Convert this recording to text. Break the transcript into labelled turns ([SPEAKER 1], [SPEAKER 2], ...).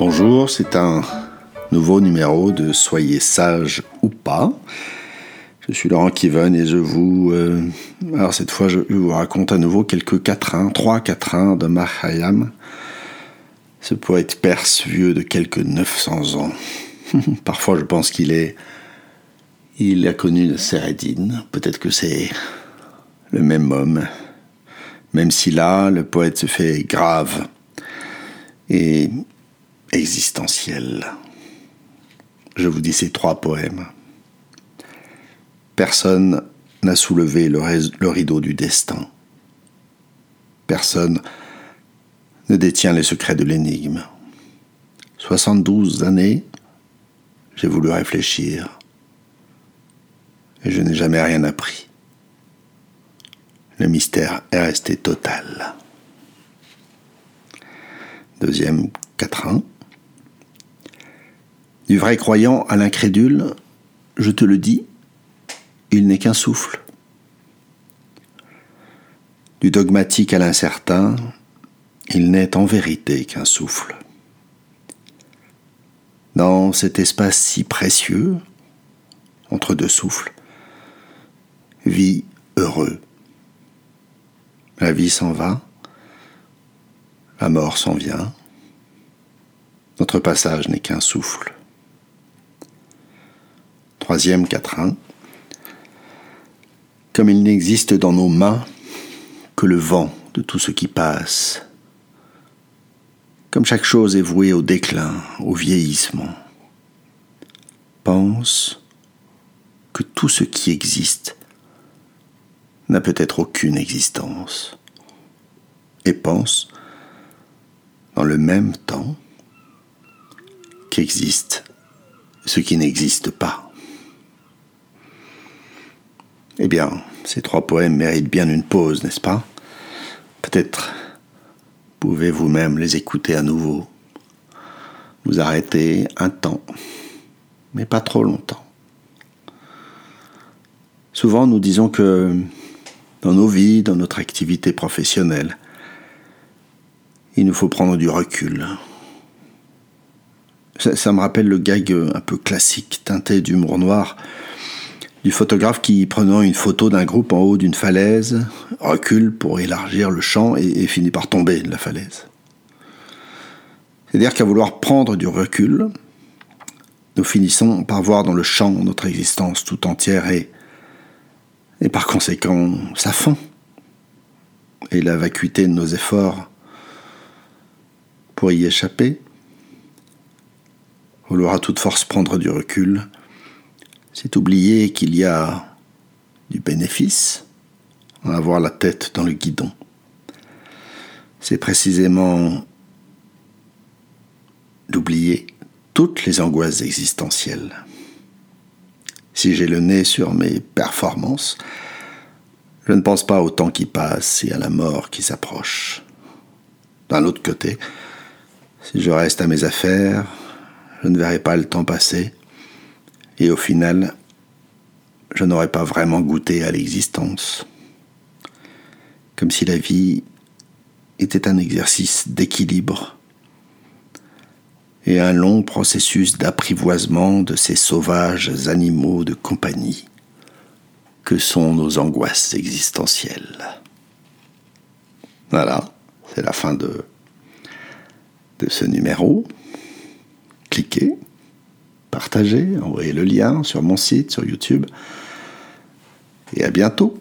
[SPEAKER 1] Bonjour, c'est un nouveau numéro de Soyez sage ou pas. Je suis Laurent Kiven et je vous... euh, alors cette fois, je vous raconte à nouveau quelques quatrains, trois quatrains de Mahayam, ce poète perse vieux de quelques 900 ans. Parfois, je pense qu'il est... Il a connu le. Peut-être que c'est le même homme. Même si là, le poète se fait grave et existentiel. Je vous dis ces trois poèmes. Personne n'a soulevé le rideau du destin. Personne ne détient les secrets de l'énigme. 72 années, j'ai voulu réfléchir et je n'ai jamais rien appris. Le mystère est resté total. Deuxième quatrain. Du vrai croyant à l'incrédule, je te le dis, il n'est qu'un souffle. Du dogmatique à l'incertain, il n'est en vérité qu'un souffle. Dans cet espace si précieux, entre deux souffles, vis heureux. La vie s'en va, la mort s'en vient. Notre passage n'est qu'un souffle. Troisième quatrain. Comme il n'existe dans nos mains que le vent de tout ce qui passe, comme chaque chose est vouée au déclin, au vieillissement, pense que tout ce qui existe n'a peut-être aucune existence, et pense dans le même temps qu'existe ce qui n'existe pas. Eh bien, ces trois poèmes méritent bien une pause, n'est-ce pas? Peut-être pouvez vous-même les écouter à nouveau, vous arrêter un temps, mais pas trop longtemps. Souvent, nous disons que dans nos vies, dans notre activité professionnelle, il nous faut prendre du recul. Ça, ça me rappelle le gag un peu classique, teinté d'humour noir, du photographe qui, prenant une photo d'un groupe en haut d'une falaise, recule pour élargir le champ et, finit par tomber de la falaise. C'est-à-dire qu'à vouloir prendre du recul, nous finissons par voir dans le champ notre existence tout entière et, et par conséquent sa fin et la vacuité de nos efforts pour y échapper. Vouloir à toute force prendre du recul, c'est oublier qu'il y a du bénéfice à avoir la tête dans le guidon. C'est précisément d'oublier toutes les angoisses existentielles. Si j'ai le nez sur mes performances, je ne pense pas au temps qui passe et à la mort qui s'approche. D'un autre côté, si je reste à mes affaires, je ne verrai pas le temps passer et au final, je n'aurais pas vraiment goûté à l'existence. Comme si la vie était un exercice d'équilibre et un long processus d'apprivoisement de ces sauvages animaux de compagnie que sont nos angoisses existentielles. Voilà, c'est la fin de, ce numéro. Cliquez partagez, envoyez le lien sur mon site, sur YouTube. Et à bientôt.